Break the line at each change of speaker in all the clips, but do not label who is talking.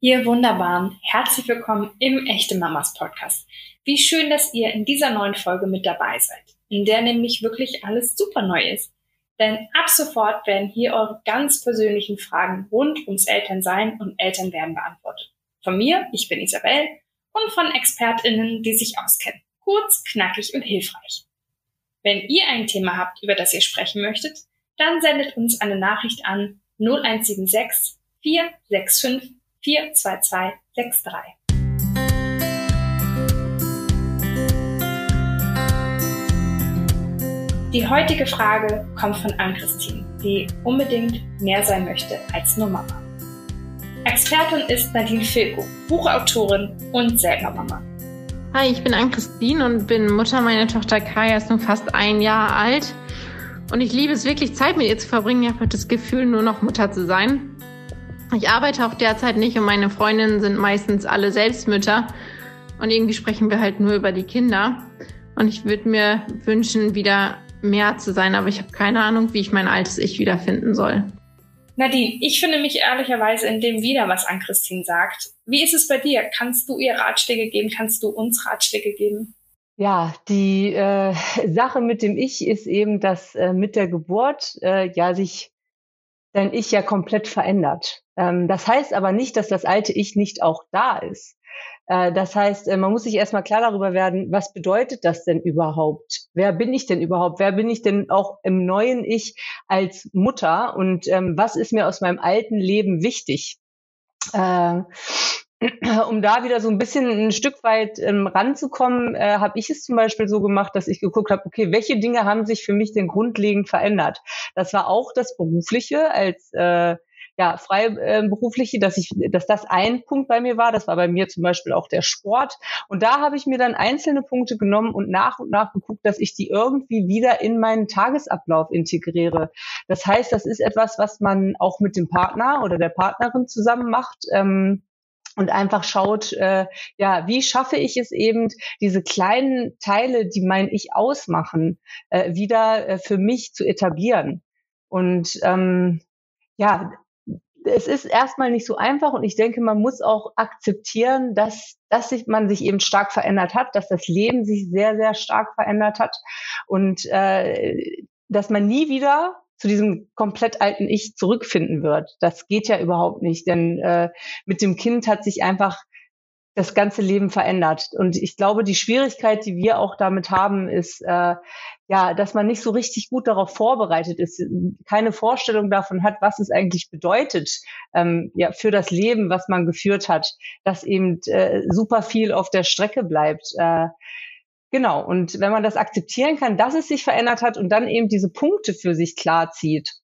Ihr Wunderbaren, herzlich willkommen im Echte Mamas Podcast. Wie schön, dass ihr in dieser neuen Folge mit dabei seid, in der nämlich wirklich alles super neu ist. Denn ab sofort werden hier eure ganz persönlichen Fragen rund ums Elternsein und Elternwerden beantwortet. Von mir, ich bin Isabel, und von ExpertInnen, die sich auskennen. Kurz, knackig und hilfreich. Wenn ihr ein Thema habt, über das ihr sprechen möchtet, dann sendet uns eine Nachricht an 0176 465 42263. Die heutige Frage kommt von Ann-Christine, die unbedingt mehr sein möchte als nur Mama. Expertin ist Nadine Filko, Buchautorin und selber Mama.
Hi, ich bin Ann-Christine und bin Mutter. meiner Tochter Kaya ist nun fast ein Jahr alt. Und ich liebe es wirklich, Zeit mit ihr zu verbringen. Ich habe das Gefühl, nur noch Mutter zu sein. Ich arbeite auch derzeit nicht und meine Freundinnen sind meistens alle Selbstmütter. Und irgendwie sprechen wir halt nur über die Kinder. Und ich würde mir wünschen, wieder mehr zu sein, aber ich habe keine Ahnung, wie ich mein altes Ich wiederfinden soll.
Nadine, ich finde mich ehrlicherweise in dem wieder, was an Christine sagt. Wie ist es bei dir? Kannst du ihr Ratschläge geben? Kannst du uns Ratschläge geben?
Ja, die äh, Sache mit dem Ich ist eben, dass äh, mit der Geburt äh, ja sich dein Ich ja komplett verändert. Ähm, das heißt aber nicht, dass das alte Ich nicht auch da ist. Äh, das heißt, äh, man muss sich erstmal klar darüber werden, was bedeutet das denn überhaupt? Wer bin ich denn überhaupt? Wer bin ich denn auch im neuen Ich als Mutter? Und ähm, was ist mir aus meinem alten Leben wichtig? Äh, um da wieder so ein bisschen ein Stück weit ähm, ranzukommen, äh, habe ich es zum Beispiel so gemacht, dass ich geguckt habe, okay, welche Dinge haben sich für mich denn grundlegend verändert? Das war auch das Berufliche als äh, ja, freiberufliche, äh, dass ich, dass das ein Punkt bei mir war. Das war bei mir zum Beispiel auch der Sport. Und da habe ich mir dann einzelne Punkte genommen und nach und nach geguckt, dass ich die irgendwie wieder in meinen Tagesablauf integriere. Das heißt, das ist etwas, was man auch mit dem Partner oder der Partnerin zusammen macht. Ähm, und einfach schaut, äh, ja, wie schaffe ich es eben, diese kleinen Teile, die mein Ich ausmachen, äh, wieder äh, für mich zu etablieren. Und ähm, ja, es ist erstmal nicht so einfach und ich denke, man muss auch akzeptieren, dass, dass sich, man sich eben stark verändert hat, dass das Leben sich sehr, sehr stark verändert hat und äh, dass man nie wieder zu diesem komplett alten Ich zurückfinden wird. Das geht ja überhaupt nicht, denn äh, mit dem Kind hat sich einfach das ganze Leben verändert. Und ich glaube, die Schwierigkeit, die wir auch damit haben, ist, äh, ja, dass man nicht so richtig gut darauf vorbereitet ist, keine Vorstellung davon hat, was es eigentlich bedeutet, ähm, ja, für das Leben, was man geführt hat, dass eben äh, super viel auf der Strecke bleibt. Äh, Genau. Und wenn man das akzeptieren kann, dass es sich verändert hat und dann eben diese Punkte für sich klar zieht,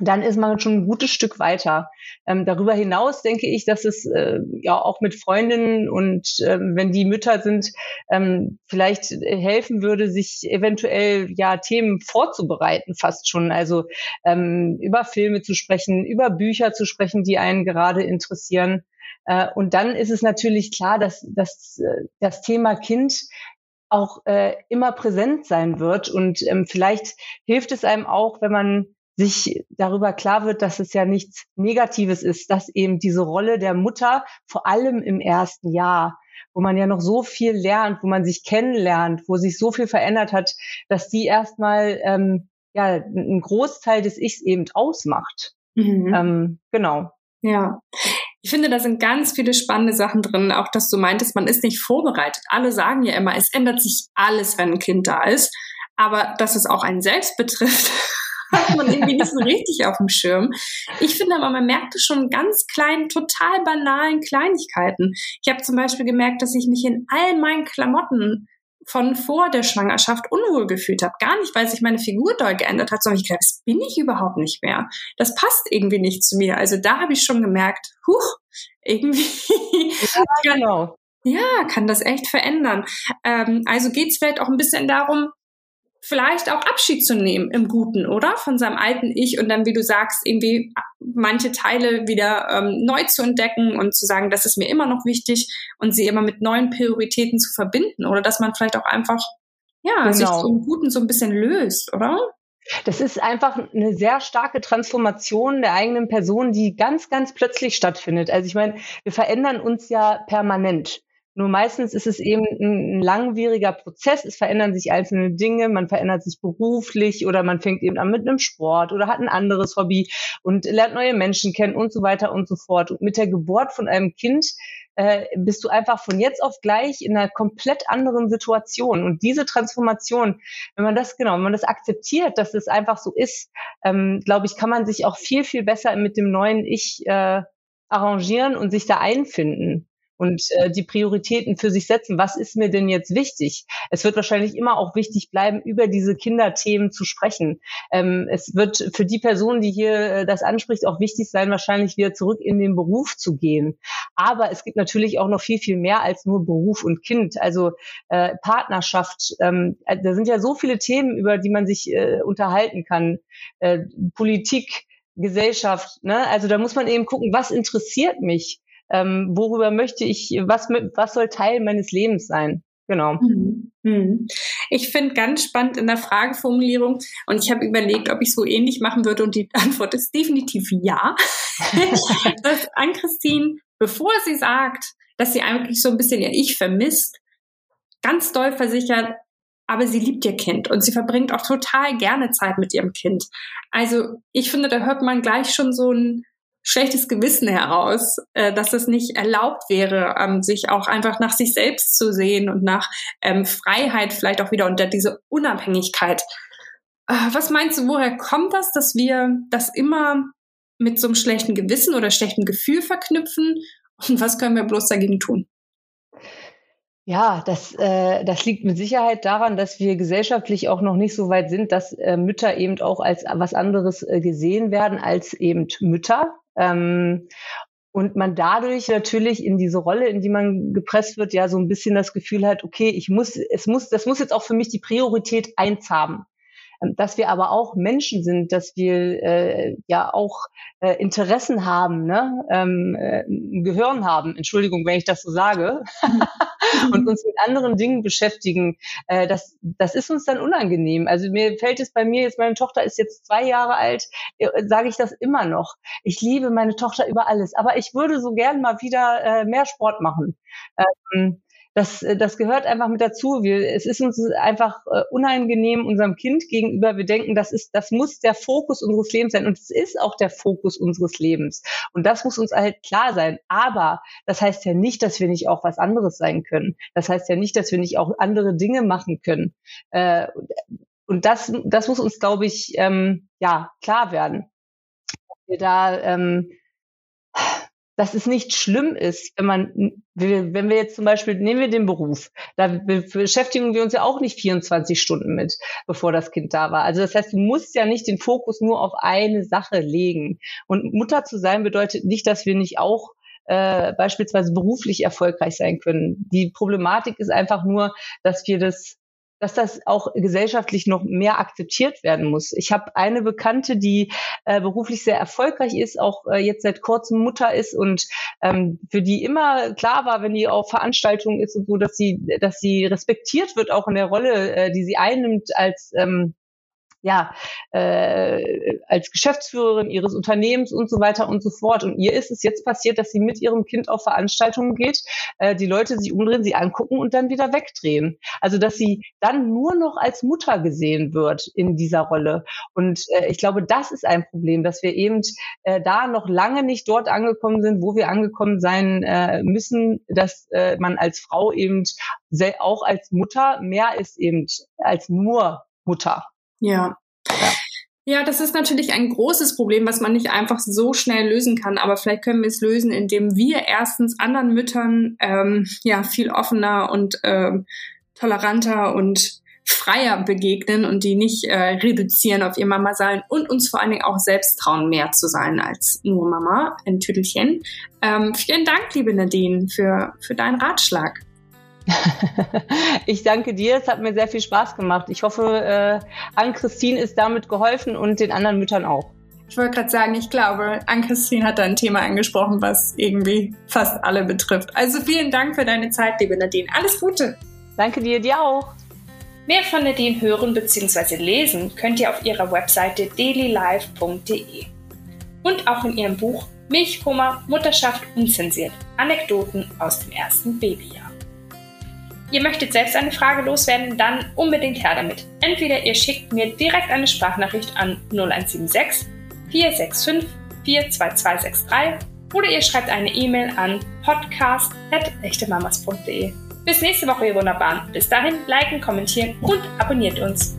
dann ist man schon ein gutes Stück weiter. Ähm, darüber hinaus denke ich, dass es äh, ja auch mit Freundinnen und ähm, wenn die Mütter sind, ähm, vielleicht helfen würde, sich eventuell ja Themen vorzubereiten, fast schon. Also ähm, über Filme zu sprechen, über Bücher zu sprechen, die einen gerade interessieren. Äh, und dann ist es natürlich klar, dass, dass äh, das Thema Kind auch äh, immer präsent sein wird. Und ähm, vielleicht hilft es einem auch, wenn man sich darüber klar wird, dass es ja nichts Negatives ist, dass eben diese Rolle der Mutter, vor allem im ersten Jahr, wo man ja noch so viel lernt, wo man sich kennenlernt, wo sich so viel verändert hat, dass die erstmal ähm, ja einen Großteil des Ichs eben ausmacht. Mhm. Ähm, genau.
Ja. Ich finde, da sind ganz viele spannende Sachen drin. Auch, dass du meintest, man ist nicht vorbereitet. Alle sagen ja immer, es ändert sich alles, wenn ein Kind da ist. Aber dass es auch einen selbst betrifft, hat man irgendwie nicht so richtig auf dem Schirm. Ich finde aber, man merkt es schon ganz kleinen, total banalen Kleinigkeiten. Ich habe zum Beispiel gemerkt, dass ich mich in all meinen Klamotten von vor der Schwangerschaft unwohl gefühlt habe. Gar nicht, weil sich meine Figur doll geändert hat, sondern ich glaube, das bin ich überhaupt nicht mehr. Das passt irgendwie nicht zu mir. Also da habe ich schon gemerkt, huch, irgendwie. Ja, genau. Ja, kann das echt verändern. Ähm, also geht es vielleicht auch ein bisschen darum, vielleicht auch Abschied zu nehmen im Guten, oder? Von seinem alten Ich und dann, wie du sagst, irgendwie manche Teile wieder ähm, neu zu entdecken und zu sagen, das ist mir immer noch wichtig und sie immer mit neuen Prioritäten zu verbinden oder dass man vielleicht auch einfach, ja, genau. sich so im Guten so ein bisschen löst, oder?
Das ist einfach eine sehr starke Transformation der eigenen Person, die ganz, ganz plötzlich stattfindet. Also ich meine, wir verändern uns ja permanent. Nur meistens ist es eben ein, langwieriger Prozess. Es verändern sich einzelne Dinge. Man verändert sich beruflich oder man fängt eben an mit einem Sport oder hat ein anderes Hobby und lernt neue Menschen kennen und so weiter und so fort. Und mit der Geburt von einem Kind äh, bist du einfach von jetzt auf gleich in einer komplett anderen Situation. Und diese Transformation, wenn man das genau, wenn man das akzeptiert, dass es einfach so ist, ähm, glaube ich, kann man sich auch viel, viel besser mit dem neuen Ich äh, arrangieren und sich da einfinden und äh, die Prioritäten für sich setzen. Was ist mir denn jetzt wichtig? Es wird wahrscheinlich immer auch wichtig bleiben, über diese Kinderthemen zu sprechen. Ähm, es wird für die Person, die hier äh, das anspricht, auch wichtig sein, wahrscheinlich wieder zurück in den Beruf zu gehen. Aber es gibt natürlich auch noch viel, viel mehr als nur Beruf und Kind. Also äh, Partnerschaft, ähm, äh, da sind ja so viele Themen, über die man sich äh, unterhalten kann. Äh, Politik, Gesellschaft, ne? Also da muss man eben gucken, was interessiert mich? Ähm, worüber möchte ich, was, was soll Teil meines Lebens sein? Genau. Mhm.
Mhm. Ich finde ganz spannend in der Frageformulierung und ich habe überlegt, ob ich so ähnlich machen würde und die Antwort ist definitiv ja. dass Ann-Christine, bevor sie sagt, dass sie eigentlich so ein bisschen ihr Ich vermisst, ganz doll versichert, aber sie liebt ihr Kind und sie verbringt auch total gerne Zeit mit ihrem Kind. Also ich finde, da hört man gleich schon so ein schlechtes Gewissen heraus, äh, dass es nicht erlaubt wäre, ähm, sich auch einfach nach sich selbst zu sehen und nach ähm, Freiheit vielleicht auch wieder unter diese Unabhängigkeit. Äh, was meinst du, woher kommt das, dass wir das immer mit so einem schlechten Gewissen oder schlechten Gefühl verknüpfen? Und was können wir bloß dagegen tun?
Ja, das, äh, das liegt mit Sicherheit daran, dass wir gesellschaftlich auch noch nicht so weit sind, dass äh, Mütter eben auch als was anderes äh, gesehen werden als eben Mütter. Ähm, und man dadurch natürlich in diese Rolle, in die man gepresst wird, ja so ein bisschen das Gefühl hat, okay, ich muss, es muss, das muss jetzt auch für mich die Priorität eins haben. Ähm, dass wir aber auch Menschen sind, dass wir äh, ja auch äh, Interessen haben, ne? ähm, äh, ein Gehirn haben, Entschuldigung, wenn ich das so sage, und uns mit anderen Dingen beschäftigen, äh, das, das ist uns dann unangenehm. Also mir fällt es bei mir jetzt, meine Tochter ist jetzt zwei Jahre alt, äh, sage ich das immer noch. Ich liebe meine Tochter über alles, aber ich würde so gern mal wieder äh, mehr Sport machen. Ähm, das, äh, das gehört einfach mit dazu. Wir, es ist uns einfach äh, unangenehm unserem Kind gegenüber. Wir denken, das ist, das muss der Fokus unseres Lebens sein. Und es ist auch der Fokus unseres Lebens. Und das muss uns halt klar sein. Aber das heißt ja nicht, dass wir nicht auch was anderes sein können. Das heißt ja nicht, dass wir nicht auch andere Dinge machen können. Äh, und das, das muss uns, glaube ich, ähm, ja, klar werden. Wir da, ähm, dass es nicht schlimm ist, wenn man, wenn wir jetzt zum Beispiel, nehmen wir den Beruf, da beschäftigen wir uns ja auch nicht 24 Stunden mit, bevor das Kind da war. Also das heißt, du musst ja nicht den Fokus nur auf eine Sache legen. Und Mutter zu sein bedeutet nicht, dass wir nicht auch äh, beispielsweise beruflich erfolgreich sein können. Die Problematik ist einfach nur, dass wir das dass das auch gesellschaftlich noch mehr akzeptiert werden muss. Ich habe eine Bekannte, die äh, beruflich sehr erfolgreich ist, auch äh, jetzt seit kurzem Mutter ist und ähm, für die immer klar war, wenn die auf Veranstaltungen ist und so, dass sie, dass sie respektiert wird, auch in der Rolle, äh, die sie einnimmt als ähm, ja, äh, als Geschäftsführerin ihres Unternehmens und so weiter und so fort. Und ihr ist es jetzt passiert, dass sie mit ihrem Kind auf Veranstaltungen geht, äh, die Leute sie umdrehen, sie angucken und dann wieder wegdrehen. Also dass sie dann nur noch als Mutter gesehen wird in dieser Rolle. Und äh, ich glaube, das ist ein Problem, dass wir eben äh, da noch lange nicht dort angekommen sind, wo wir angekommen sein äh, müssen, dass äh, man als Frau eben auch als Mutter mehr ist eben als nur Mutter.
Ja. ja. Ja, das ist natürlich ein großes Problem, was man nicht einfach so schnell lösen kann. Aber vielleicht können wir es lösen, indem wir erstens anderen Müttern ähm, ja viel offener und ähm, toleranter und freier begegnen und die nicht äh, reduzieren auf ihr Mama sein und uns vor allen Dingen auch selbst trauen, mehr zu sein als nur Mama, ein Tüttelchen. Ähm, vielen Dank, liebe Nadine, für, für deinen Ratschlag.
ich danke dir, es hat mir sehr viel Spaß gemacht. Ich hoffe, äh, Ann-Christine ist damit geholfen und den anderen Müttern auch.
Ich wollte gerade sagen, ich glaube, Ann-Christine hat da ein Thema angesprochen, was irgendwie fast alle betrifft. Also vielen Dank für deine Zeit, liebe Nadine. Alles Gute.
Danke dir, dir auch.
Mehr von Nadine hören bzw. lesen könnt ihr auf ihrer Webseite dailylife.de und auch in ihrem Buch Milchkummer, Mutterschaft unzensiert. Anekdoten aus dem ersten Babyjahr. Ihr möchtet selbst eine Frage loswerden, dann unbedingt her damit. Entweder ihr schickt mir direkt eine Sprachnachricht an 0176 465 42263 oder ihr schreibt eine E-Mail an podcast.echtemamas.de. Bis nächste Woche, ihr Wunderbaren. Bis dahin, liken, kommentieren und abonniert uns.